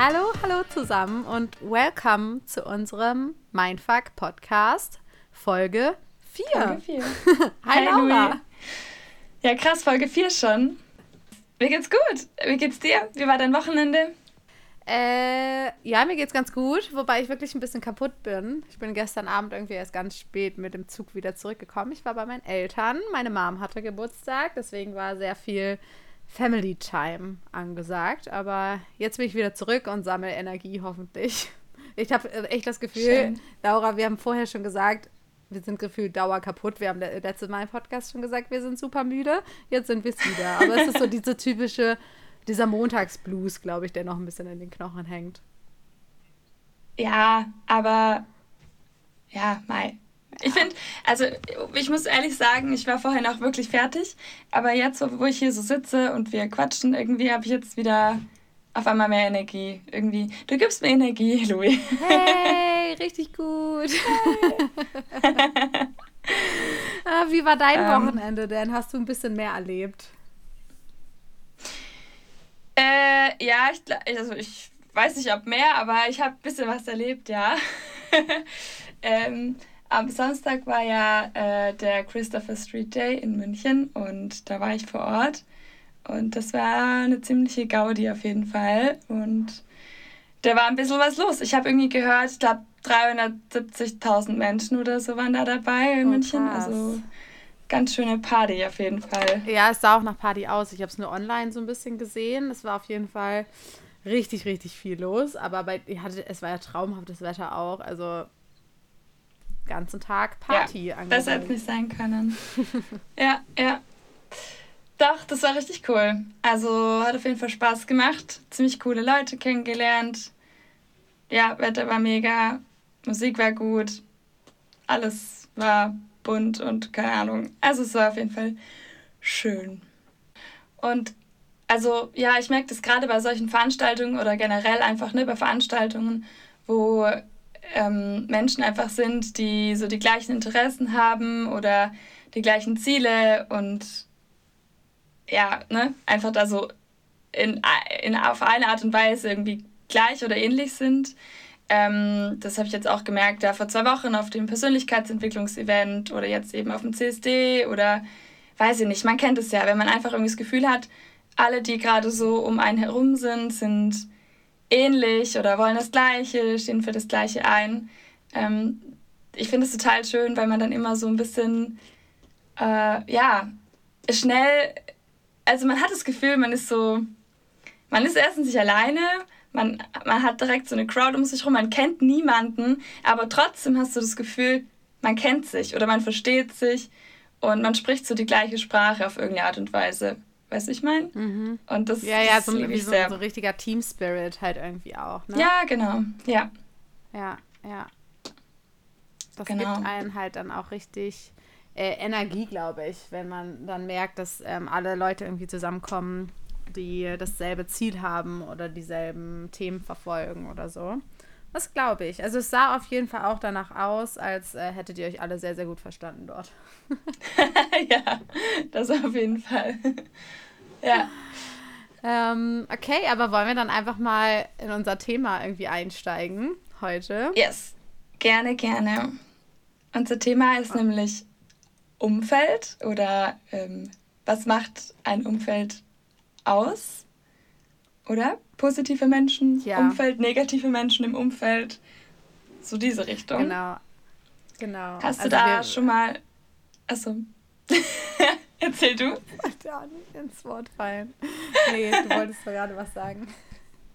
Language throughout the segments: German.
Hallo, hallo zusammen und welcome zu unserem Mindfuck Podcast Folge 4. Folge 4. Hi, Laura. Ja, krass, Folge 4 schon. Mir geht's gut. Wie geht's dir? Wie war dein Wochenende? Äh, ja, mir geht's ganz gut, wobei ich wirklich ein bisschen kaputt bin. Ich bin gestern Abend irgendwie erst ganz spät mit dem Zug wieder zurückgekommen. Ich war bei meinen Eltern. Meine Mom hatte Geburtstag, deswegen war sehr viel Family Time angesagt. Aber jetzt bin ich wieder zurück und sammle Energie, hoffentlich. Ich habe echt das Gefühl, Schön. Laura, wir haben vorher schon gesagt, wir sind gefühlt dauer kaputt. Wir haben le- letztes Mal im Podcast schon gesagt, wir sind super müde. Jetzt sind wir es wieder. Aber es ist so diese typische, dieser Montagsblues, glaube ich, der noch ein bisschen in den Knochen hängt. Ja, aber ja, Mai. Ich finde, also ich muss ehrlich sagen, ich war vorher noch wirklich fertig, aber jetzt, wo, ich hier so sitze und wir quatschen, irgendwie habe ich jetzt wieder auf einmal mehr Energie. Irgendwie, du gibst mir Energie, Louis. Hey, richtig gut. ah, wie war dein Ähm. Wochenende denn? Hast du ein bisschen mehr erlebt? Äh, ja, ich, also ich weiß nicht, ob mehr, aber ich habe ein bisschen was erlebt, ja. ähm, am Samstag war ja äh, der Christopher Street Day in München und da war ich vor Ort. Und das war eine ziemliche Gaudi auf jeden Fall. Und da war ein bisschen was los. Ich habe irgendwie gehört, ich glaube 370.000 Menschen oder so waren da dabei in Oh, München. krass. Also ganz schöne Party auf jeden Fall. Ja, es sah auch nach Party aus. Ich habe es nur online so ein bisschen gesehen. Es war auf jeden Fall richtig, richtig viel los. Aber bei, ihr hattet, es war ja traumhaftes Wetter auch. Also ganzen Tag Party Ja, besser hätte angesagt. es nicht sein können. ja, ja. Doch, das war richtig cool. Also hat auf jeden Fall Spaß gemacht. Ziemlich coole Leute kennengelernt. Ja, Wetter war mega. Musik war gut. Alles war bunt und keine Ahnung. Also es war auf jeden Fall schön. Und also ja, ich merke das gerade bei solchen Veranstaltungen oder generell einfach ne, bei Veranstaltungen, wo ähm, Menschen einfach sind, die so die gleichen Interessen haben oder die gleichen Ziele und ja, ne, einfach da so in, in, auf eine Art und Weise irgendwie gleich oder ähnlich sind. Ähm, das habe ich jetzt auch gemerkt, da vor zwei Wochen auf dem Persönlichkeitsentwicklungsevent oder jetzt eben auf dem CSD oder weiß ich nicht, man kennt es ja, wenn man einfach irgendwie das Gefühl hat, alle, die gerade so um einen herum sind, sind ähnlich oder wollen das Gleiche, stehen für das Gleiche ein. Ähm, ich finde es total schön, weil man dann immer so ein bisschen, äh, ja, schnell, also man hat das Gefühl, man ist so, man ist erstens nicht alleine, man, man hat direkt so eine Crowd um sich rum, man kennt niemanden, aber trotzdem hast du das Gefühl, man kennt sich oder man versteht sich und man spricht so die gleiche Sprache auf irgendeine Art und Weise. Weißt du, ich meine? Mhm. Und das, Ja, ja, so, wie so, so ein richtiger Team Spirit halt irgendwie auch. Ne? Ja, genau. Ja. Ja, ja. Das Genau. gibt einen halt dann auch richtig äh, Energie, glaube ich, wenn man dann merkt, dass ähm, alle Leute irgendwie zusammenkommen, die dasselbe Ziel haben oder dieselben Themen verfolgen oder so. Das glaube ich. Also es sah auf jeden Fall auch danach aus, als äh, hättet ihr euch alle sehr, sehr gut verstanden dort. ja, das auf jeden Fall. ja. Ähm, okay, aber wollen wir dann einfach mal in unser Thema irgendwie einsteigen heute? Yes. Gerne, gerne. Unser Thema ist nämlich Umfeld oder ähm, was macht ein Umfeld aus? Oder? Positive Menschen, Ja. Umfeld, negative Menschen im Umfeld. So diese Richtung. Genau. Genau. Hast du Also da wir- schon mal. Achso. Erzähl du. Ja, nicht ins Wort fallen. Nee, du wolltest doch gerade was sagen.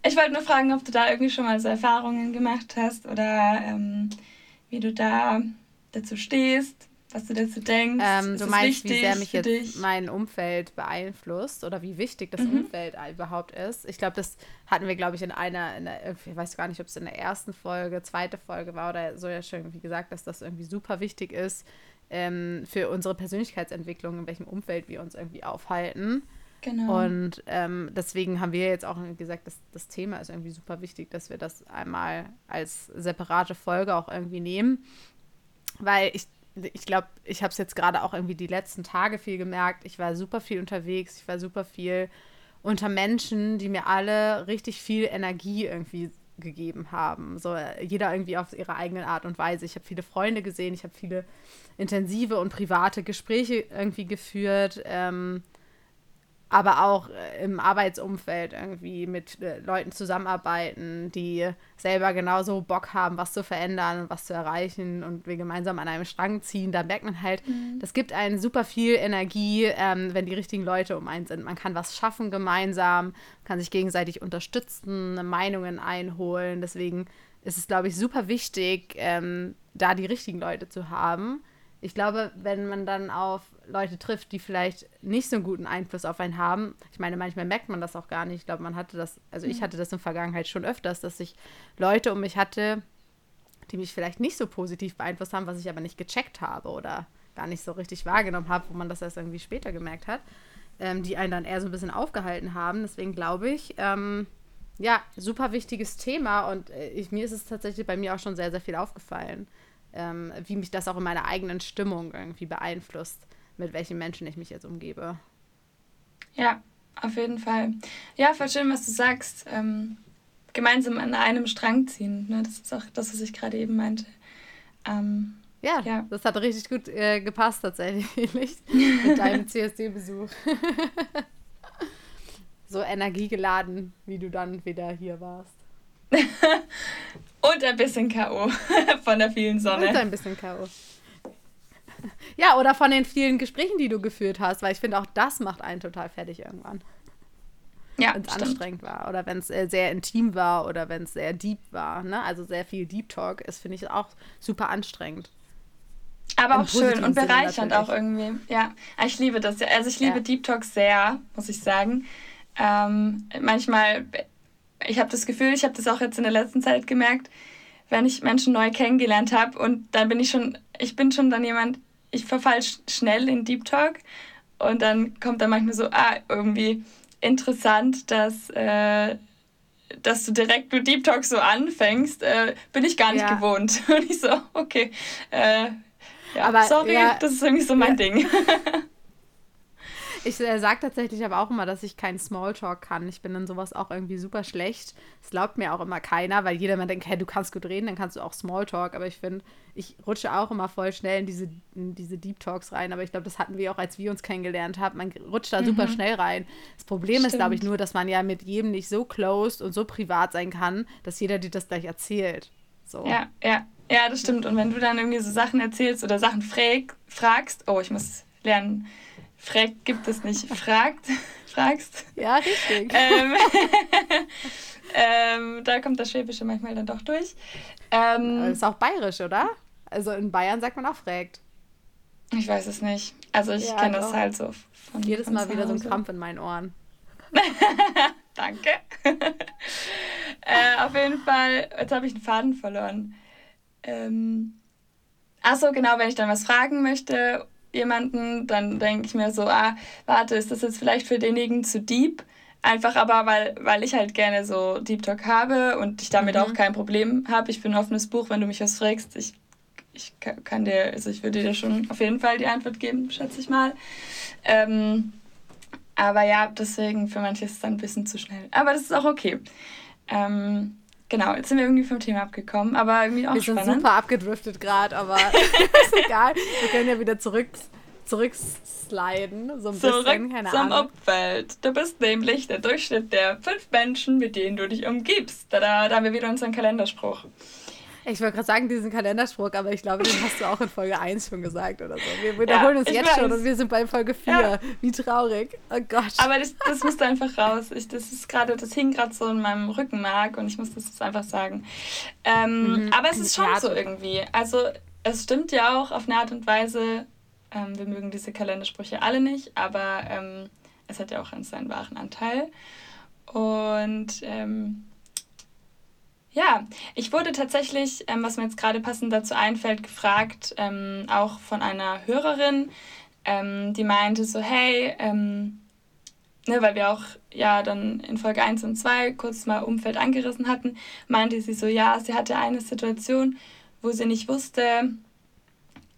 Ich wollte nur fragen, ob du da irgendwie schon mal so Erfahrungen gemacht hast oder ähm, wie du da dazu stehst, was du dazu denkst. Ähm, du meinst, wie sehr mich jetzt dich? mein Umfeld beeinflusst oder wie wichtig das Mhm. Umfeld überhaupt ist. Ich glaube, das hatten wir, glaube ich, in einer, in der, ich weiß gar nicht, ob es in der ersten Folge, zweite Folge war oder so ja schon irgendwie gesagt, dass das irgendwie super wichtig ist ähm, für unsere Persönlichkeitsentwicklung, in welchem Umfeld wir uns irgendwie aufhalten. Genau. Und ähm, deswegen haben wir jetzt auch gesagt, dass das Thema ist irgendwie super wichtig, dass wir das einmal als separate Folge auch irgendwie nehmen. Weil ich, ich glaube, ich habe es jetzt gerade auch irgendwie die letzten Tage viel gemerkt. Ich war super viel unterwegs, ich war super viel unter Menschen, die mir alle richtig viel Energie irgendwie gegeben haben. So jeder irgendwie auf ihre eigene Art und Weise. Ich habe viele Freunde gesehen, ich habe viele intensive und private Gespräche irgendwie geführt. Ähm, aber auch äh, im Arbeitsumfeld irgendwie mit äh, Leuten zusammenarbeiten, die selber genauso Bock haben, was zu verändern und was zu erreichen und wir gemeinsam an einem Strang ziehen. Da merkt man halt, mhm. das gibt einen super viel Energie, ähm, wenn die richtigen Leute um einen sind. Man kann was schaffen gemeinsam, kann sich gegenseitig unterstützen, Meinungen einholen. Deswegen ist es, glaube ich, super wichtig, ähm, da die richtigen Leute zu haben ich glaube, wenn man dann auf Leute trifft, die vielleicht nicht so einen guten Einfluss auf einen haben, ich meine, manchmal merkt man das auch gar nicht. Ich glaube, man hatte das, also ich mhm. hatte das in der Vergangenheit schon öfters, dass ich Leute um mich hatte, die mich vielleicht nicht so positiv beeinflusst haben, was ich aber nicht gecheckt habe oder gar nicht so richtig wahrgenommen habe, wo man das erst irgendwie später gemerkt hat, ähm, die einen dann eher so ein bisschen aufgehalten haben. Deswegen glaube ich, ähm, ja, super wichtiges Thema und äh, ich, mir ist es tatsächlich bei mir auch schon sehr, sehr viel aufgefallen ähm, wie mich das auch in meiner eigenen Stimmung irgendwie beeinflusst, mit welchen Menschen ich mich jetzt umgebe. Ja, auf jeden Fall. Ja, voll schön, was du sagst. Ähm, gemeinsam an einem Strang ziehen. Ne? Das ist auch das, was ich gerade eben meinte. Ähm, ja, ja, das hat richtig gut äh, gepasst tatsächlich mit deinem CSD-Besuch. so energiegeladen, wie du dann wieder hier warst. Und ein bisschen K.O. von der vielen Sonne. Und ein bisschen K.O. Ja, oder von den vielen Gesprächen, die du geführt hast, weil ich finde, auch das macht einen total fertig irgendwann. Ja, wenn es anstrengend war oder wenn es äh, sehr intim war oder wenn es sehr deep war. Ne? Also sehr viel Deep Talk ist, finde ich, auch super anstrengend. Aber auch schön und bereichernd auch irgendwie. Ja, ich liebe das. Also ich liebe ja. Deep Talk sehr, muss ich sagen. Ähm, manchmal ich habe das Gefühl, ich habe das auch jetzt in der letzten Zeit gemerkt, wenn ich Menschen neu kennengelernt habe und dann bin ich schon, ich bin schon dann jemand, ich verfall schnell in Deep Talk und dann kommt dann manchmal so, ah, irgendwie interessant, dass, äh, dass du direkt mit Deep Talk so anfängst, äh, bin ich gar nicht ja. gewohnt. Und ich so, okay, äh, ja, aber, sorry, ja, das ist irgendwie so mein Ding. Ich äh, sage tatsächlich aber auch immer, dass ich keinen Smalltalk kann. Ich bin in sowas auch irgendwie super schlecht. Das glaubt mir auch immer keiner, weil jeder immer denkt, hey, du kannst gut reden, dann kannst du auch Smalltalk. Aber ich finde, ich rutsche auch immer voll schnell in diese, in diese Deep Talks rein. Aber ich glaube, das hatten wir auch, als wir uns kennengelernt haben. Man rutscht da mhm. super schnell rein. Das Problem Stimmt. ist, glaube ich, nur, dass man ja mit jedem nicht so closed und so privat sein kann, dass jeder dir das gleich erzählt. So. Ja, ja. Ja, das stimmt. Und wenn du dann irgendwie so Sachen erzählst oder Sachen frag, fragst, oh, ich muss lernen, Fragt gibt es nicht. Fragt, fragst. Ja, richtig. Ähm, ähm, da kommt das Schwäbische manchmal dann doch durch. Ähm, das ist auch bayerisch, oder? Also in Bayern sagt man auch fragt. Ich weiß es nicht. Also ich ja, kenne das halt so von Jedes von Mal wieder so ein Krampf in meinen Ohren. Danke. äh, auf jeden Fall, jetzt habe ich einen Faden verloren. Ähm, Achso, genau, wenn ich dann was fragen möchte jemanden, dann denke ich mir so, ah, warte, ist das jetzt vielleicht für denjenigen zu deep? Einfach aber, weil, weil ich halt gerne so Deep Talk habe und ich damit mhm. auch kein Problem habe. Ich bin ein offenes Buch, wenn du mich was fragst. Ich, ich kann dir, also ich würde dir schon auf jeden Fall die Antwort geben, schätze ich mal. Ähm, aber ja, deswegen für manche ist es dann ein bisschen zu schnell. Aber das ist auch okay. Ähm, Genau, jetzt sind wir irgendwie vom Thema abgekommen, aber irgendwie auch wir spannend. Wir sind super abgedriftet gerade, aber ist egal. Wir können ja wieder zurück, zurücksliden, so ein zurück bisschen, keine zum Ahnung. Umfeld. Du bist nämlich der Durchschnitt der fünf Menschen, mit denen du dich umgibst. Da, da haben wir wieder unseren Kalenderspruch. Ich wollte gerade sagen, diesen Kalenderspruch, aber ich glaube, den hast du auch in Folge 1 schon gesagt oder so. Wir wiederholen ja, uns jetzt weiß. schon und wir sind bei Folge 4. Ja. Wie traurig. Oh Gott. Aber das, das musste einfach raus. Ich, das ist gerade, das hing gerade so in meinem Rückenmark und ich muss das jetzt einfach sagen. Ähm, mhm. Aber es ist schon so irgendwie. Also es stimmt ja auch auf eine Art und Weise, ähm, wir mögen diese Kalendersprüche alle nicht, aber ähm, es hat ja auch seinen wahren Anteil. Und ähm, ja, ich wurde tatsächlich, ähm, was mir jetzt gerade passend dazu einfällt, gefragt, ähm, auch von einer Hörerin, ähm, die meinte so, hey, ähm, ne, weil wir auch ja dann in Folge 1 und 2 kurz mal Umfeld angerissen hatten, meinte sie so, ja, sie hatte eine Situation, wo sie nicht wusste,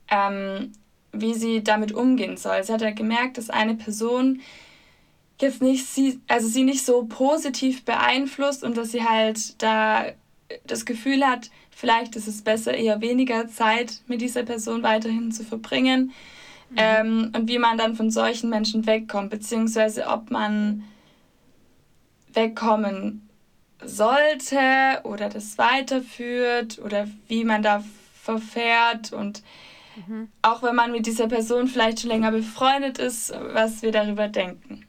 ähm, wie sie damit umgehen soll. Sie hat ja gemerkt, dass eine Person jetzt nicht sie, also sie nicht so positiv beeinflusst und dass sie halt da das Gefühl hat, vielleicht ist es besser, eher weniger Zeit mit dieser Person weiterhin zu verbringen. Mhm. Ähm, und wie man dann von solchen Menschen wegkommt, beziehungsweise ob man wegkommen sollte oder das weiterführt oder wie man da verfährt und mhm. auch wenn man mit dieser Person vielleicht schon länger befreundet ist, was wir darüber denken.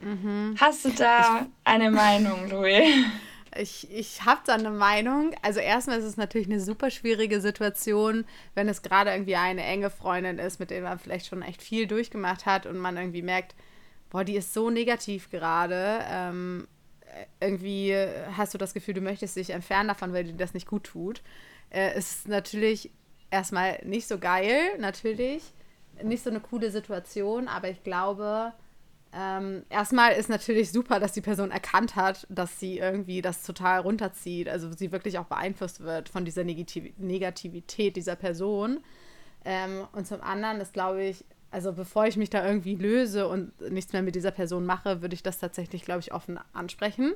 Mhm. Hast du da ich, eine Meinung, Louis? Ich, ich habe da eine Meinung. Also erstmal ist es natürlich eine super schwierige Situation, wenn es gerade irgendwie eine enge Freundin ist, mit der man vielleicht schon echt viel durchgemacht hat und man irgendwie merkt, boah, die ist so negativ gerade. Ähm, irgendwie hast du das Gefühl, du möchtest dich entfernen davon, weil dir das nicht gut tut. Äh, ist natürlich erstmal nicht so geil, natürlich. Nicht so eine coole Situation, aber ich glaube, ähm, erstmal ist natürlich super, dass die Person erkannt hat, dass sie irgendwie das total runterzieht, also sie wirklich auch beeinflusst wird von dieser Negativ Negativität dieser Person. Ähm, und zum anderen ist, glaube ich, also bevor ich mich da irgendwie löse und nichts mehr mit dieser Person mache, würde ich das tatsächlich, glaube ich, offen ansprechen.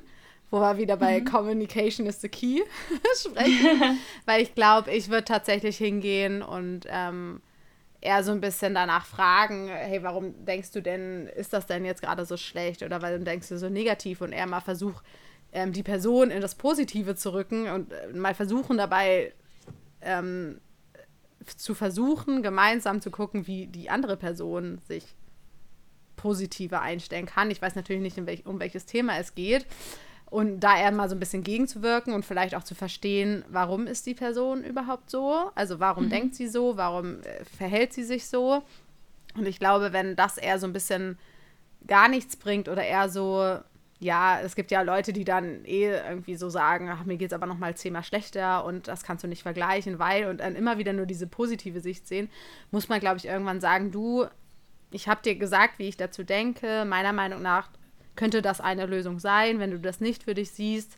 Wo wir wieder bei mhm. Communication is the key sprechen. Weil ich glaube, ich würde tatsächlich hingehen und ähm, eher so ein bisschen danach fragen, hey, warum denkst du denn, ist das denn jetzt gerade so schlecht? Oder warum denkst du so negativ? Und eher mal versuch, ähm, die Person in das Positive zu rücken und äh, mal versuchen dabei ähm, zu versuchen, gemeinsam zu gucken, wie die andere Person sich positiver einstellen kann. Ich weiß natürlich nicht, um welches Thema es geht, und da eher mal so ein bisschen gegenzuwirken und vielleicht auch zu verstehen, warum ist die Person überhaupt so? Also warum mhm. denkt sie so? Warum äh, verhält sie sich so? Und ich glaube, wenn das eher so ein bisschen gar nichts bringt oder eher so, ja, es gibt ja Leute, die dann eh irgendwie so sagen, ach, mir geht es aber noch mal zehnmal schlechter und das kannst du nicht vergleichen, weil und dann immer wieder nur diese positive Sicht sehen, muss man, glaube ich, irgendwann sagen, du, ich habe dir gesagt, wie ich dazu denke. Meiner Meinung nach könnte das eine Lösung sein. Wenn du das nicht für dich siehst,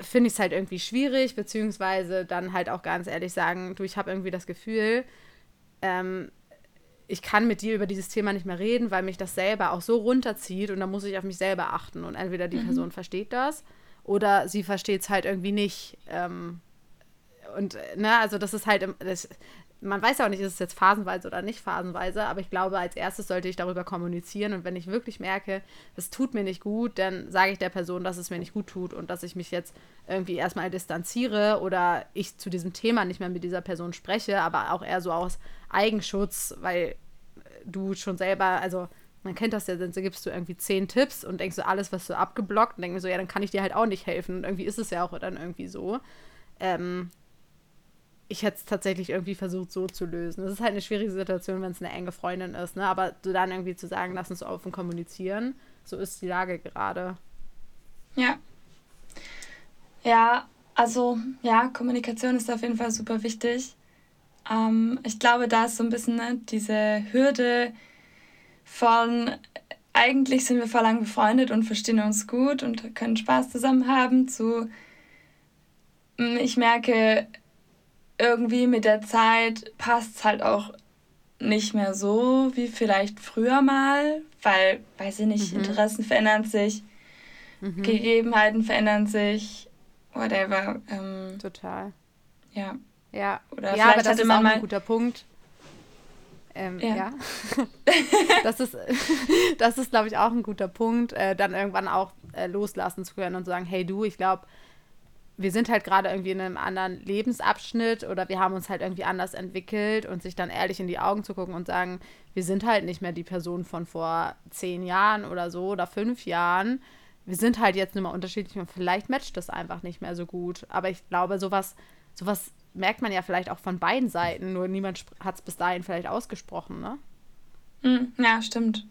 finde ich es halt irgendwie schwierig, beziehungsweise dann halt auch ganz ehrlich sagen, du, ich habe irgendwie das Gefühl, ähm, ich kann mit dir über dieses Thema nicht mehr reden, weil mich das selber auch so runterzieht und dann muss ich auf mich selber achten. Und entweder die mhm. Person versteht das oder sie versteht es halt irgendwie nicht. Ähm, und, ne, also das ist halt, das, man weiß ja auch nicht, ist es jetzt phasenweise oder nicht phasenweise, aber ich glaube, als erstes sollte ich darüber kommunizieren und wenn ich wirklich merke, es tut mir nicht gut, dann sage ich der Person, dass es mir nicht gut tut und dass ich mich jetzt irgendwie erstmal distanziere oder ich zu diesem Thema nicht mehr mit dieser Person spreche, aber auch eher so aus Eigenschutz, weil du schon selber, also man kennt das ja, dann gibst du irgendwie zehn Tipps und denkst du alles, was du abgeblockt und denkst so, ja, dann kann ich dir halt auch nicht helfen und irgendwie ist es ja auch dann irgendwie so. Ähm, ich hätte es tatsächlich irgendwie versucht, so zu lösen. Es ist halt eine schwierige Situation, wenn es eine enge Freundin ist, ne? Aber so dann irgendwie zu sagen, lass uns offen kommunizieren, so ist die Lage gerade. Ja. Ja, also ja, Kommunikation ist auf jeden Fall super wichtig. Ähm, ich glaube, da ist so ein bisschen ne, diese Hürde von eigentlich sind wir vor lang befreundet und verstehen uns gut und können Spaß zusammen haben zu mm, ich merke, irgendwie mit der Zeit passt es halt auch nicht mehr so wie vielleicht früher mal, weil, weiß ich nicht, mhm. Interessen verändern sich, mhm. Gegebenheiten verändern sich, whatever. Ähm, Total. Ja. Ja, Oder ja aber das ist auch ein guter Punkt. Ähm, ja. ja. das ist, das ist glaube ich, auch ein guter Punkt, äh, dann irgendwann auch äh, loslassen zu können und zu sagen, hey du, ich glaube, wir sind halt gerade irgendwie in einem anderen Lebensabschnitt oder wir haben uns halt irgendwie anders entwickelt und sich dann ehrlich in die Augen zu gucken und sagen, wir sind halt nicht mehr die Person von vor zehn Jahren oder so oder fünf Jahren. Wir sind halt jetzt nur mal unterschiedlich und vielleicht matcht das einfach nicht mehr so gut. Aber ich glaube, sowas, sowas merkt man ja vielleicht auch von beiden Seiten, nur niemand hat es bis dahin vielleicht ausgesprochen, ne? Hm, ja, stimmt.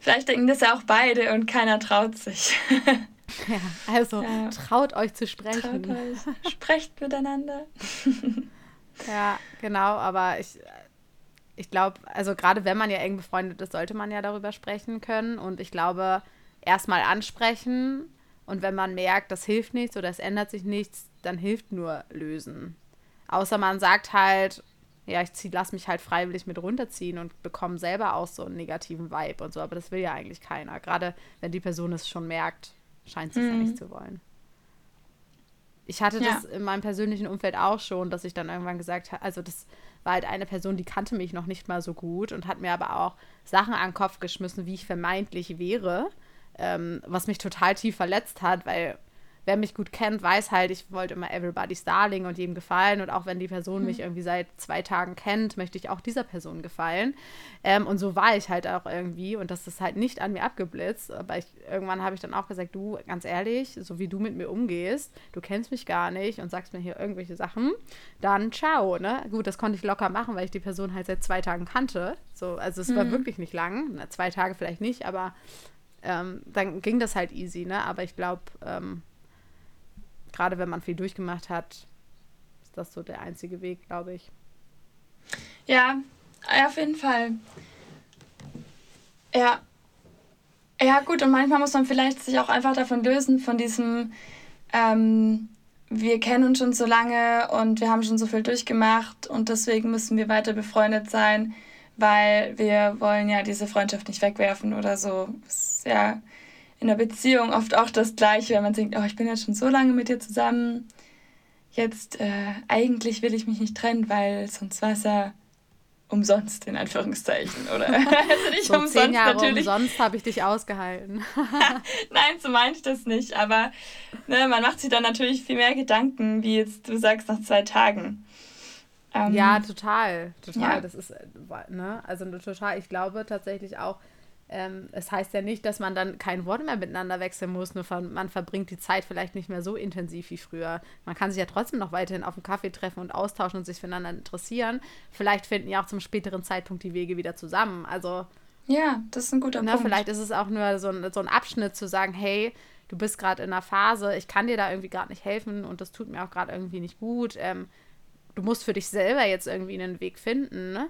Vielleicht denken das ja auch beide und keiner traut sich. Ja, also ja. traut euch zu sprechen. Traut euch. Sprecht miteinander. ja, genau, aber ich, ich glaube, also gerade wenn man ja eng befreundet ist, sollte man ja darüber sprechen können. Und ich glaube, erstmal ansprechen und wenn man merkt, das hilft nichts oder es ändert sich nichts, dann hilft nur lösen. Außer man sagt halt, ja, ich zieh, lass mich halt freiwillig mit runterziehen und bekomme selber auch so einen negativen Vibe und so. Aber das will ja eigentlich keiner. Gerade wenn die Person es schon merkt, scheint sie es mhm. ja nicht zu wollen. Ich hatte ja. das in meinem persönlichen Umfeld auch schon, dass ich dann irgendwann gesagt habe, also das war halt eine Person, die kannte mich noch nicht mal so gut und hat mir aber auch Sachen an den Kopf geschmissen, wie ich vermeintlich wäre, ähm, was mich total tief verletzt hat, weil wer mich gut kennt, weiß halt, ich wollte immer everybody's darling und jedem gefallen. Und auch wenn die Person mhm. mich irgendwie seit zwei Tagen kennt, möchte ich auch dieser Person gefallen. Ähm, und so war ich halt auch irgendwie. Und das ist halt nicht an mir abgeblitzt. Aber ich, irgendwann habe ich dann auch gesagt, du, ganz ehrlich, so wie du mit mir umgehst, du kennst mich gar nicht und sagst mir hier irgendwelche Sachen, dann ciao, ne? Gut, das konnte ich locker machen, weil ich die Person halt seit zwei Tagen kannte. So, also es mhm. war wirklich nicht lang. Na, zwei Tage vielleicht nicht, aber ähm, dann ging das halt easy, ne? Aber ich glaube, ähm, gerade wenn man viel durchgemacht hat, ist das so der einzige Weg, glaube ich. Ja, auf jeden Fall. Ja. Ja, gut, und manchmal muss man vielleicht sich auch einfach davon lösen, von diesem, ähm, wir kennen uns schon so lange und wir haben schon so viel durchgemacht und deswegen müssen wir weiter befreundet sein, weil wir wollen ja diese Freundschaft nicht wegwerfen oder so. Ja in der Beziehung oft auch das Gleiche, wenn man denkt, oh, ich bin jetzt schon so lange mit dir zusammen, jetzt äh, eigentlich will ich mich nicht trennen, weil sonst war es ja umsonst, in Anführungszeichen, oder? also nicht so umsonst zehn Jahre natürlich. Umsonst habe ich dich ausgehalten. Nein, so meine ich das nicht, aber ne, man macht sich dann natürlich viel mehr Gedanken, wie jetzt du sagst, nach zwei Tagen. Ähm, ja, total, total. Ja. Das ist, äh, ne, also total, ich glaube tatsächlich auch, ähm, es heißt ja nicht, dass man dann kein Wort mehr miteinander wechseln muss, nur man verbringt die Zeit vielleicht nicht mehr so intensiv wie früher. Man kann sich ja trotzdem noch weiterhin auf einen Kaffee treffen und austauschen und sich füreinander interessieren. Vielleicht finden ja auch zum späteren Zeitpunkt die Wege wieder zusammen. Also. Ja, das ist ein guter ne, Punkt. Vielleicht ist es auch nur so ein, so ein Abschnitt zu sagen, hey, du bist gerade in einer Phase, ich kann dir da irgendwie gerade nicht helfen und das tut mir auch gerade irgendwie nicht gut. Ähm, du musst für dich selber jetzt irgendwie einen Weg finden, ne?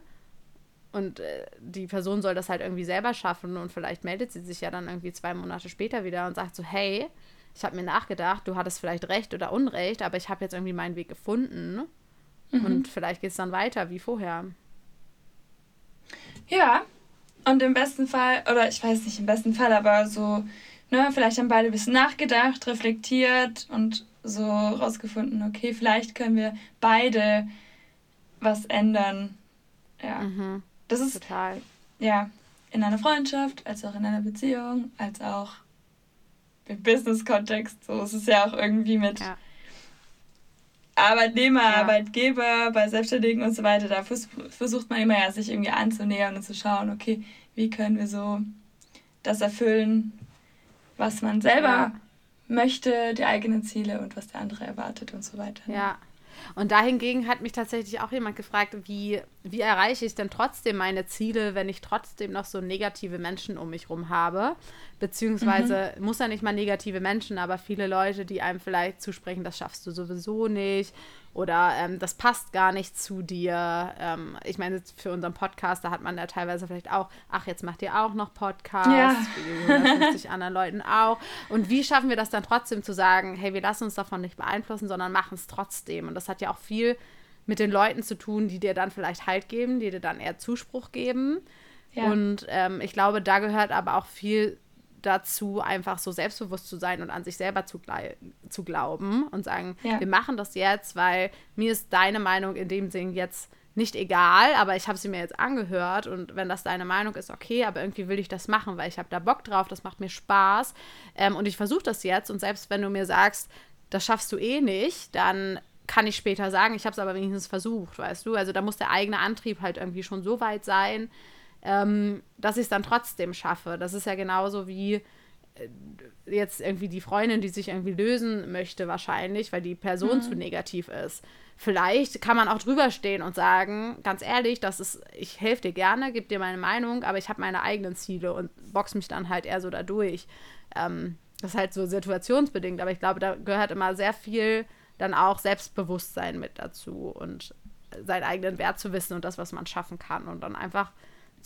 Und äh, die Person soll das halt irgendwie selber schaffen und vielleicht meldet sie sich ja dann irgendwie zwei Monate später wieder und sagt so, hey, ich habe mir nachgedacht, du hattest vielleicht recht oder Unrecht, aber ich habe jetzt irgendwie meinen Weg gefunden. Mhm. Und vielleicht geht es dann weiter wie vorher. Ja, und im besten Fall, oder ich weiß nicht im besten Fall, aber so, ne, vielleicht haben beide ein bisschen nachgedacht, reflektiert und so rausgefunden, okay, vielleicht können wir beide was ändern. Ja. Mhm. Das ist total. Ja, in einer Freundschaft, als auch in einer Beziehung, als auch im Business-Kontext. So ist es ja auch irgendwie mit ja. Arbeitnehmer, ja. Arbeitgeber, bei Selbstständigen und so weiter. Da vers versucht man immer ja, sich irgendwie anzunähern und zu schauen, okay, wie können wir so das erfüllen, was man selber ja. möchte, die eigenen Ziele und was der andere erwartet und so weiter. Ne? Ja. Und dahingegen hat mich tatsächlich auch jemand gefragt, wie, wie erreiche ich denn trotzdem meine Ziele, wenn ich trotzdem noch so negative Menschen um mich rum habe? Beziehungsweise mhm. muss ja nicht mal negative Menschen, aber viele Leute, die einem vielleicht zusprechen, das schaffst du sowieso nicht oder ähm, das passt gar nicht zu dir. Ähm, ich meine, für unseren Podcast, da hat man ja teilweise vielleicht auch, ach, jetzt macht ihr auch noch Podcasts, ja. wie 150 anderen Leuten auch. Und wie schaffen wir das dann trotzdem zu sagen, hey, wir lassen uns davon nicht beeinflussen, sondern machen es trotzdem. Und das hat ja auch viel mit den Leuten zu tun, die dir dann vielleicht Halt geben, die dir dann eher Zuspruch geben. Ja. Und ähm, ich glaube, da gehört aber auch viel dazu, einfach so selbstbewusst zu sein und an sich selber zu, zu glauben und sagen, ja. wir machen das jetzt, weil mir ist deine Meinung in dem Sinn jetzt nicht egal, aber ich habe sie mir jetzt angehört und wenn das deine Meinung ist, okay, aber irgendwie will ich das machen, weil ich habe da Bock drauf, das macht mir Spaß ähm, und ich versuche das jetzt und selbst wenn du mir sagst, das schaffst du eh nicht, dann kann ich später sagen, ich habe es aber wenigstens versucht, weißt du? Also da muss der eigene Antrieb halt irgendwie schon so weit sein, ähm, dass ich es dann trotzdem schaffe. Das ist ja genauso wie äh, jetzt irgendwie die Freundin, die sich irgendwie lösen möchte, wahrscheinlich, weil die Person mhm. zu negativ ist. Vielleicht kann man auch drüber stehen und sagen, ganz ehrlich, das ist, ich helfe dir gerne, gebe dir meine Meinung, aber ich habe meine eigenen Ziele und box mich dann halt eher so dadurch. Ähm, das ist halt so situationsbedingt, aber ich glaube, da gehört immer sehr viel dann auch Selbstbewusstsein mit dazu und seinen eigenen Wert zu wissen und das, was man schaffen kann und dann einfach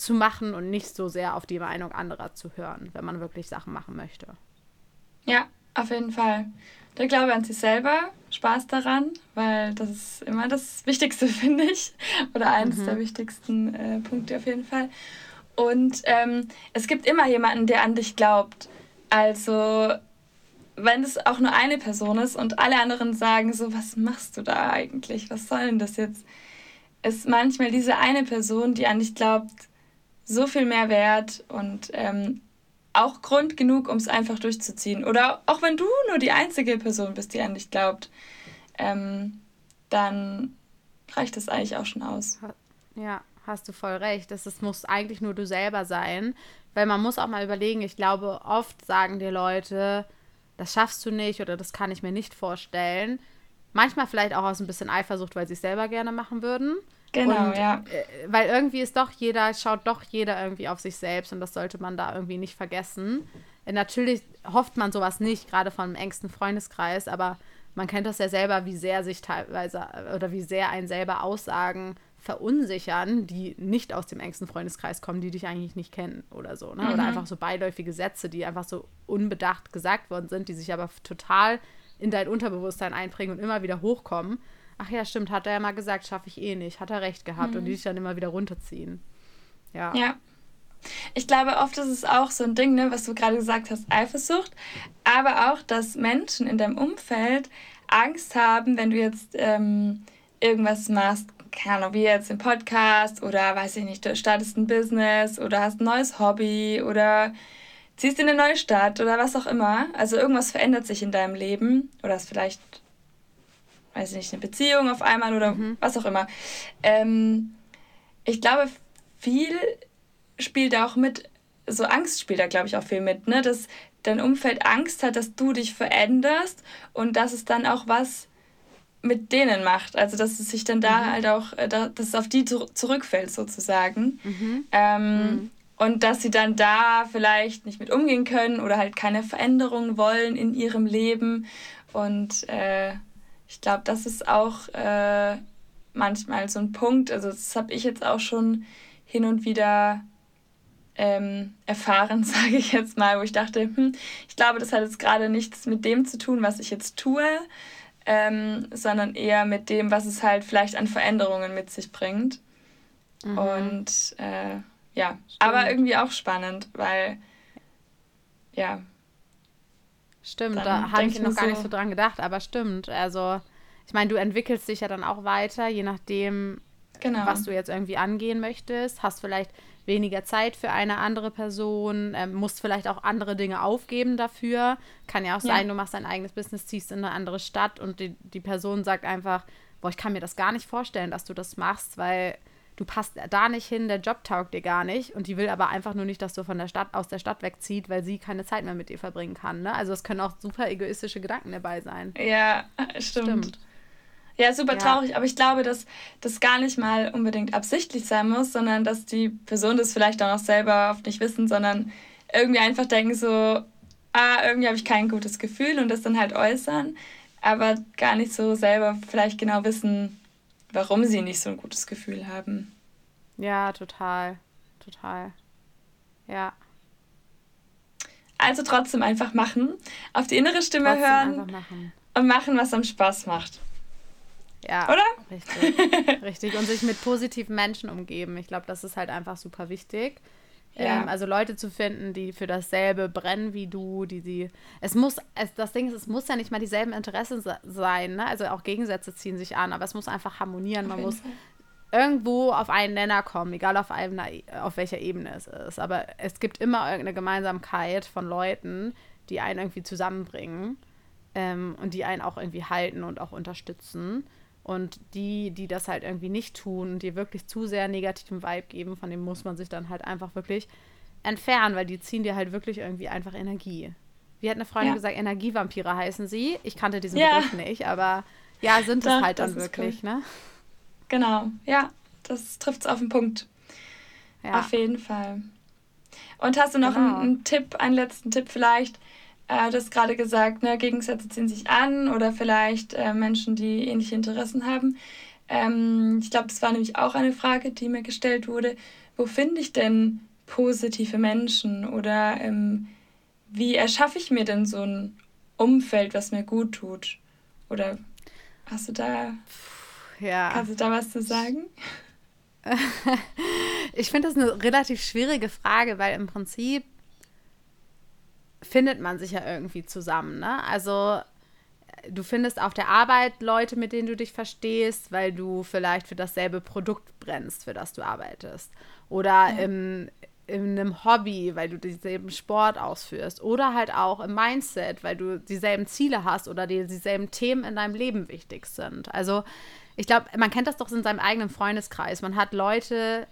zu machen und nicht so sehr auf die Meinung anderer zu hören, wenn man wirklich Sachen machen möchte. Ja, auf jeden Fall. der Glaube an sich selber, Spaß daran, weil das ist immer das Wichtigste, finde ich. Oder eines mhm. der wichtigsten äh, Punkte auf jeden Fall. Und ähm, es gibt immer jemanden, der an dich glaubt. Also, wenn es auch nur eine Person ist und alle anderen sagen so, was machst du da eigentlich? Was soll denn das jetzt? Ist manchmal diese eine Person, die an dich glaubt, so viel mehr wert und ähm, auch Grund genug, um es einfach durchzuziehen. Oder auch wenn du nur die einzige Person bist, die an dich glaubt, ähm, dann reicht das eigentlich auch schon aus. Ja, hast du voll recht. Es, es muss eigentlich nur du selber sein. Weil man muss auch mal überlegen, ich glaube, oft sagen dir Leute, das schaffst du nicht oder das kann ich mir nicht vorstellen. Manchmal vielleicht auch aus ein bisschen Eifersucht, weil sie es selber gerne machen würden. Genau, und, ja. Äh, weil irgendwie ist doch jeder, schaut doch jeder irgendwie auf sich selbst und das sollte man da irgendwie nicht vergessen. Äh, natürlich hofft man sowas nicht, gerade von einem engsten Freundeskreis, aber man kennt das ja selber, wie sehr sich teilweise oder wie sehr einen selber Aussagen verunsichern, die nicht aus dem engsten Freundeskreis kommen, die dich eigentlich nicht kennen oder so. Ne? Mhm. Oder einfach so beiläufige Sätze, die einfach so unbedacht gesagt worden sind, die sich aber total in dein Unterbewusstsein einprägen und immer wieder hochkommen ach ja, stimmt, hat er ja mal gesagt, schaffe ich eh nicht, hat er recht gehabt mhm. und die dich dann immer wieder runterziehen. Ja. Ja. Ich glaube, oft ist es auch so ein Ding, ne, was du gerade gesagt hast, Eifersucht, aber auch, dass Menschen in deinem Umfeld Angst haben, wenn du jetzt ähm, irgendwas machst, keine Ahnung, wie jetzt im Podcast oder weiß ich nicht, du startest ein Business oder hast ein neues Hobby oder ziehst in eine neue Stadt oder was auch immer. Also irgendwas verändert sich in deinem Leben oder ist vielleicht weiß nicht, eine Beziehung auf einmal oder mhm. was auch immer. Ähm, ich glaube, viel spielt auch mit, so Angst spielt da, glaube ich, auch viel mit, ne? Dass dein Umfeld Angst hat, dass du dich veränderst und dass es dann auch was mit denen macht. Also, dass es sich dann da mhm. halt auch, äh, dass es auf die zurückfällt, sozusagen. Mhm. Ähm, mhm. Und dass sie dann da vielleicht nicht mit umgehen können oder halt keine Veränderungen wollen in ihrem Leben. Und äh, ich glaube, das ist auch äh, manchmal so ein Punkt. Also das habe ich jetzt auch schon hin und wieder ähm, erfahren, sage ich jetzt mal, wo ich dachte, hm, ich glaube, das hat jetzt gerade nichts mit dem zu tun, was ich jetzt tue, ähm, sondern eher mit dem, was es halt vielleicht an Veränderungen mit sich bringt. Mhm. Und äh, ja, Stimmt. aber irgendwie auch spannend, weil ja, Stimmt, da habe ich noch gar so nicht so dran gedacht, aber stimmt. Also, ich meine, du entwickelst dich ja dann auch weiter, je nachdem, genau. was du jetzt irgendwie angehen möchtest. Hast vielleicht weniger Zeit für eine andere Person, ähm, musst vielleicht auch andere Dinge aufgeben dafür. Kann ja auch sein, ja. du machst dein eigenes Business, ziehst in eine andere Stadt und die, die Person sagt einfach, boah, ich kann mir das gar nicht vorstellen, dass du das machst, weil du passt da nicht hin, der Job taugt dir gar nicht und die will aber einfach nur nicht, dass du von der Stadt aus der Stadt wegzieht, weil sie keine Zeit mehr mit dir verbringen kann. Ne? Also es können auch super egoistische Gedanken dabei sein. Ja, stimmt. stimmt. Ja, super ja. traurig, aber ich glaube, dass das gar nicht mal unbedingt absichtlich sein muss, sondern dass die Person das vielleicht auch noch selber oft nicht wissen, sondern irgendwie einfach denken so, ah, irgendwie habe ich kein gutes Gefühl und das dann halt äußern, aber gar nicht so selber vielleicht genau wissen, warum sie nicht so ein gutes Gefühl haben. Ja, total. Total. Ja. Also trotzdem einfach machen, auf die innere Stimme trotzdem hören machen. und machen, was am Spaß macht. Ja. Oder? Richtig. richtig. Und sich mit positiven Menschen umgeben. Ich glaube, das ist halt einfach super wichtig. Ja. Ähm, also Leute zu finden, die für dasselbe brennen wie du, die sie. Es muss, es, das Ding ist, es muss ja nicht mal dieselben Interessen sein, ne? Also auch Gegensätze ziehen sich an, aber es muss einfach harmonieren. Man muss Fall. irgendwo auf einen Nenner kommen, egal auf, einem, auf welcher Ebene es ist. Aber es gibt immer irgendeine Gemeinsamkeit von Leuten, die einen irgendwie zusammenbringen ähm, und die einen auch irgendwie halten und auch unterstützen. Und die, die das halt irgendwie nicht tun und dir wirklich zu sehr negativen Vibe geben, von dem muss man sich dann halt einfach wirklich entfernen, weil die ziehen dir halt wirklich irgendwie einfach Energie. Wie hat eine Freundin ja. gesagt, Energievampire heißen sie. Ich kannte diesen ja. Begriff nicht, aber ja, sind es halt dann wirklich, cool. ne? Genau, ja, das trifft es auf den Punkt. Ja. Auf jeden Fall. Und hast du noch genau. einen, einen Tipp, einen letzten Tipp vielleicht, äh, du hast gerade gesagt, ne, Gegensätze ziehen sich an oder vielleicht äh, Menschen, die ähnliche Interessen haben. Ähm, ich glaube, das war nämlich auch eine Frage, die mir gestellt wurde. Wo finde ich denn positive Menschen oder ähm, wie erschaffe ich mir denn so ein Umfeld, was mir gut tut? Oder hast du da, ja. kannst du da was zu sagen? ich finde das eine relativ schwierige Frage, weil im Prinzip findet man sich ja irgendwie zusammen. Ne? Also du findest auf der Arbeit Leute, mit denen du dich verstehst, weil du vielleicht für dasselbe Produkt brennst, für das du arbeitest. Oder ja. im, in einem Hobby, weil du denselben Sport ausführst. Oder halt auch im Mindset, weil du dieselben Ziele hast oder dir dieselben Themen in deinem Leben wichtig sind. Also ich glaube, man kennt das doch in seinem eigenen Freundeskreis. Man hat Leute,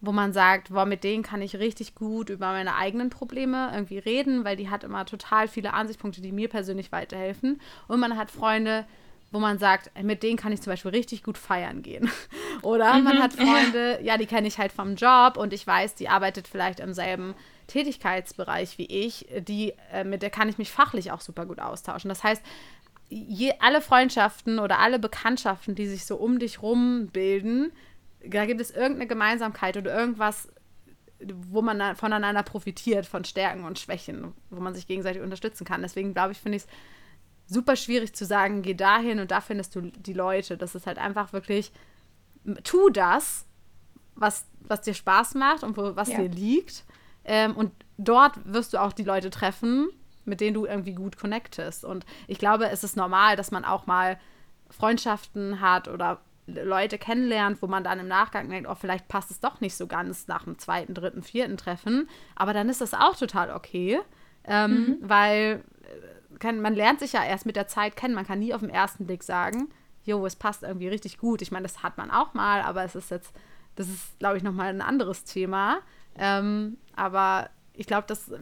wo man sagt, boah, mit denen kann ich richtig gut über meine eigenen Probleme irgendwie reden, weil die hat immer total viele Ansichtspunkte, die mir persönlich weiterhelfen. Und man hat Freunde, wo man sagt, mit denen kann ich zum Beispiel richtig gut feiern gehen. Oder mhm. man hat Freunde, ja, die kenne ich halt vom Job und ich weiß, die arbeitet vielleicht im selben Tätigkeitsbereich wie ich, die, äh, mit der kann ich mich fachlich auch super gut austauschen. Das heißt, je, alle Freundschaften oder alle Bekanntschaften, die sich so um dich rum bilden, da gibt es irgendeine Gemeinsamkeit oder irgendwas, wo man voneinander profitiert, von Stärken und Schwächen, wo man sich gegenseitig unterstützen kann. Deswegen glaube ich, finde ich es super schwierig zu sagen, geh dahin und da findest du die Leute. Das ist halt einfach wirklich, tu das, was, was dir Spaß macht und wo, was ja. dir liegt. Ähm, und dort wirst du auch die Leute treffen, mit denen du irgendwie gut connectest. Und ich glaube, es ist normal, dass man auch mal Freundschaften hat oder Leute kennenlernt, wo man dann im Nachgang denkt, oh, vielleicht passt es doch nicht so ganz nach dem zweiten, dritten, vierten Treffen. Aber dann ist das auch total okay, ähm, mhm. weil äh, kann, man lernt sich ja erst mit der Zeit kennen. Man kann nie auf den ersten Blick sagen, jo, es passt irgendwie richtig gut. Ich meine, das hat man auch mal, aber es ist jetzt, das ist, glaube ich, nochmal ein anderes Thema. Ähm, aber ich glaube, dass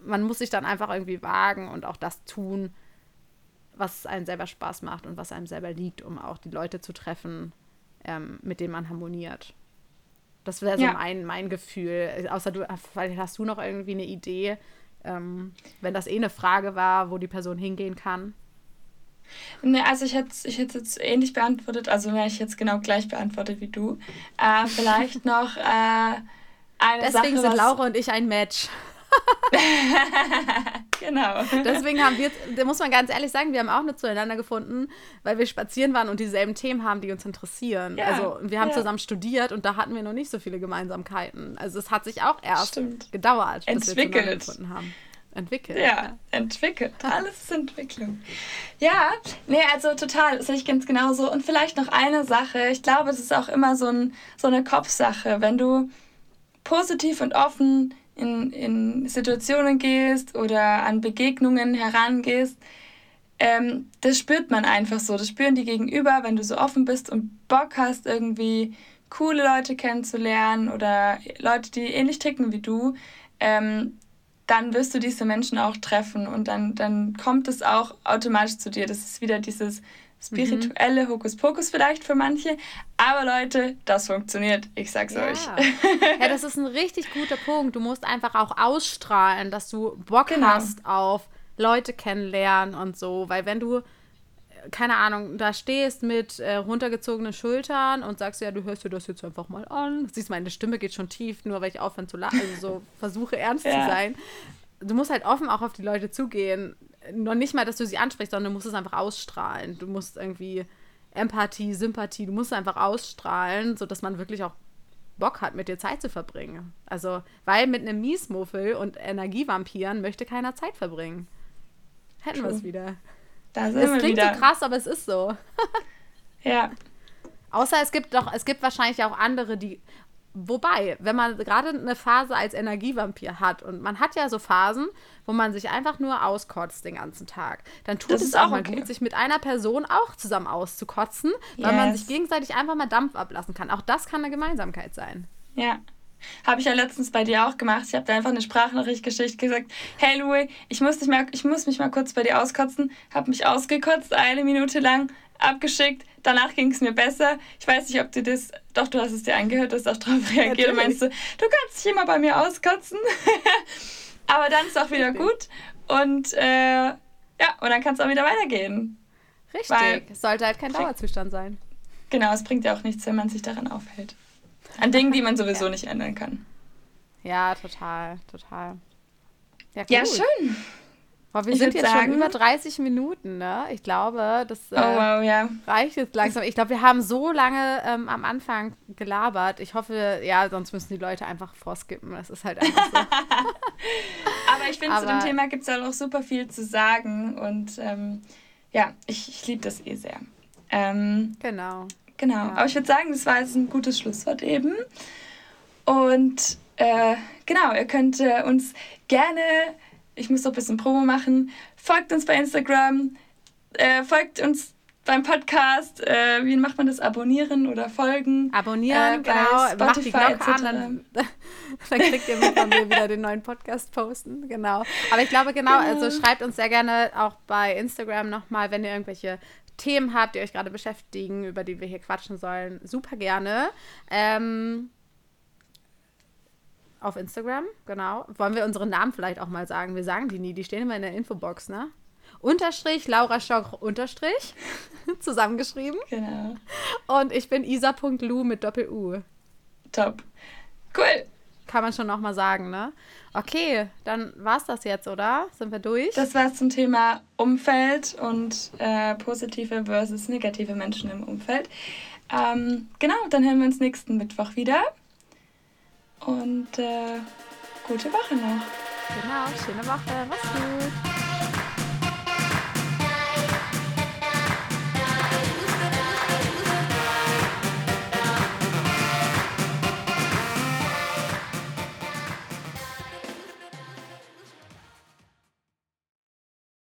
man muss sich dann einfach irgendwie wagen und auch das tun, was einem selber Spaß macht und was einem selber liegt, um auch die Leute zu treffen, ähm, mit denen man harmoniert. Das wäre so ja. mein, mein Gefühl. Außer du, vielleicht hast du noch irgendwie eine Idee, ähm, wenn das eh eine Frage war, wo die Person hingehen kann. Nee, also ich hätte ich es jetzt ähnlich beantwortet, also wäre ich jetzt genau gleich beantwortet wie du. Äh, vielleicht noch äh, eine Deswegen Sache, sind Laura und ich ein Match. genau. Deswegen haben wir, da muss man ganz ehrlich sagen, wir haben auch nur zueinander gefunden, weil wir spazieren waren und dieselben Themen haben, die uns interessieren. Ja, also wir haben ja. zusammen studiert und da hatten wir noch nicht so viele Gemeinsamkeiten. Also es hat sich auch erst Stimmt. gedauert, bis Entwickelt. wir zueinander gefunden haben. Entwickelt. Ja, entwickelt. Alles ist Entwicklung. Ja, nee, also total, das sehe ich ganz genauso. Und vielleicht noch eine Sache. Ich glaube, es ist auch immer so, ein, so eine Kopfsache. Wenn du positiv und offen in, in Situationen gehst oder an Begegnungen herangehst, ähm, das spürt man einfach so. Das spüren die Gegenüber, wenn du so offen bist und Bock hast, irgendwie coole Leute kennenzulernen oder Leute, die ähnlich ticken wie du, ähm, dann wirst du diese Menschen auch treffen und dann, dann kommt es auch automatisch zu dir. Das ist wieder dieses spirituelle mhm. Hokuspokus vielleicht für manche. Aber Leute, das funktioniert. Ich sag's ja. euch. ja, das ist ein richtig guter Punkt. Du musst einfach auch ausstrahlen, dass du Bock genau. hast auf Leute kennenlernen und so. Weil wenn du, keine Ahnung, da stehst mit äh, runtergezogenen Schultern und sagst, ja, du hörst dir das jetzt einfach mal an. Siehst, meine Stimme geht schon tief, nur weil ich aufhöre zu lachen, also so versuche ernst ja. zu sein. Du musst halt offen auch auf die Leute zugehen noch nicht mal, dass du sie ansprichst, sondern du musst es einfach ausstrahlen. Du musst irgendwie Empathie, Sympathie, du musst einfach ausstrahlen, sodass man wirklich auch Bock hat, mit dir Zeit zu verbringen. Also, weil mit einem Miesmuffel und Energievampiren möchte keiner Zeit verbringen. Hätten wir es wieder. Das wir klingt wieder. so krass, aber es ist so. ja. Außer es gibt doch, es gibt wahrscheinlich auch andere, die Wobei, wenn man gerade eine Phase als Energievampir hat und man hat ja so Phasen, wo man sich einfach nur auskotzt den ganzen Tag, dann tut das es auch mal okay. gut, sich mit einer Person auch zusammen auszukotzen, weil yes. man sich gegenseitig einfach mal Dampf ablassen kann. Auch das kann eine Gemeinsamkeit sein. Ja. Habe ich ja letztens bei dir auch gemacht. Ich habe dir einfach eine Sprachnachricht geschickt, gesagt, hey Louis, ich muss, dich mal, ich muss mich mal kurz bei dir auskotzen. Habe mich ausgekotzt, eine Minute lang abgeschickt. Danach ging es mir besser. Ich weiß nicht, ob du das, doch, du hast es dir angehört, hast auch darauf reagiert und meinst du, du kannst dich immer bei mir auskotzen. Aber dann ist auch wieder gut. Und äh, ja, und dann kann es auch wieder weitergehen. Richtig. Weil, es sollte halt kein Dauerzustand sein. Genau, es bringt ja auch nichts, wenn man sich daran aufhält. An Dingen, die man sowieso ja. nicht ändern kann. Ja, total, total. Ja, ja schön. Boah, wir ich sind jetzt sagen, schon über 30 Minuten, ne? Ich glaube, das äh, oh, wow, ja. reicht jetzt langsam. Ich glaube, wir haben so lange ähm, am Anfang gelabert. Ich hoffe, ja, sonst müssen die Leute einfach vorskippen. Das ist halt einfach so. Aber ich finde, zu dem Thema gibt es ja auch super viel zu sagen. Und ähm, ja, ich, ich liebe das eh sehr. Ähm, genau. Genau. Ja. Aber ich würde sagen, das war jetzt ein gutes Schlusswort eben. Und äh, genau, ihr könnt äh, uns gerne ich muss noch ein bisschen Promo machen. Folgt uns bei Instagram, äh, folgt uns beim Podcast. Äh, wie macht man das? Abonnieren oder folgen? Abonnieren, äh, genau. Spotify, Macht die Glocke an, dann, dann kriegt ihr mit, wenn wir wieder den neuen Podcast posten. Genau. Aber ich glaube, genau, genau. also schreibt uns sehr gerne auch bei Instagram nochmal, wenn ihr irgendwelche Themen habt, die euch gerade beschäftigen, über die wir hier quatschen sollen. Super gerne. Ähm, auf Instagram, genau. Wollen wir unsere Namen vielleicht auch mal sagen? Wir sagen die nie, die stehen immer in der Infobox, ne? Unterstrich, Laura Schock, Unterstrich, zusammengeschrieben. Genau. Und ich bin isa.lu mit Doppel-U. Top. Cool. Kann man schon nochmal sagen, ne? Okay, dann war's das jetzt, oder? Sind wir durch? Das war's zum Thema Umfeld und äh, positive versus negative Menschen im Umfeld. Ähm, genau, dann hören wir uns nächsten Mittwoch wieder. Und äh, gute Woche noch. Genau, schöne Woche. Mach's gut.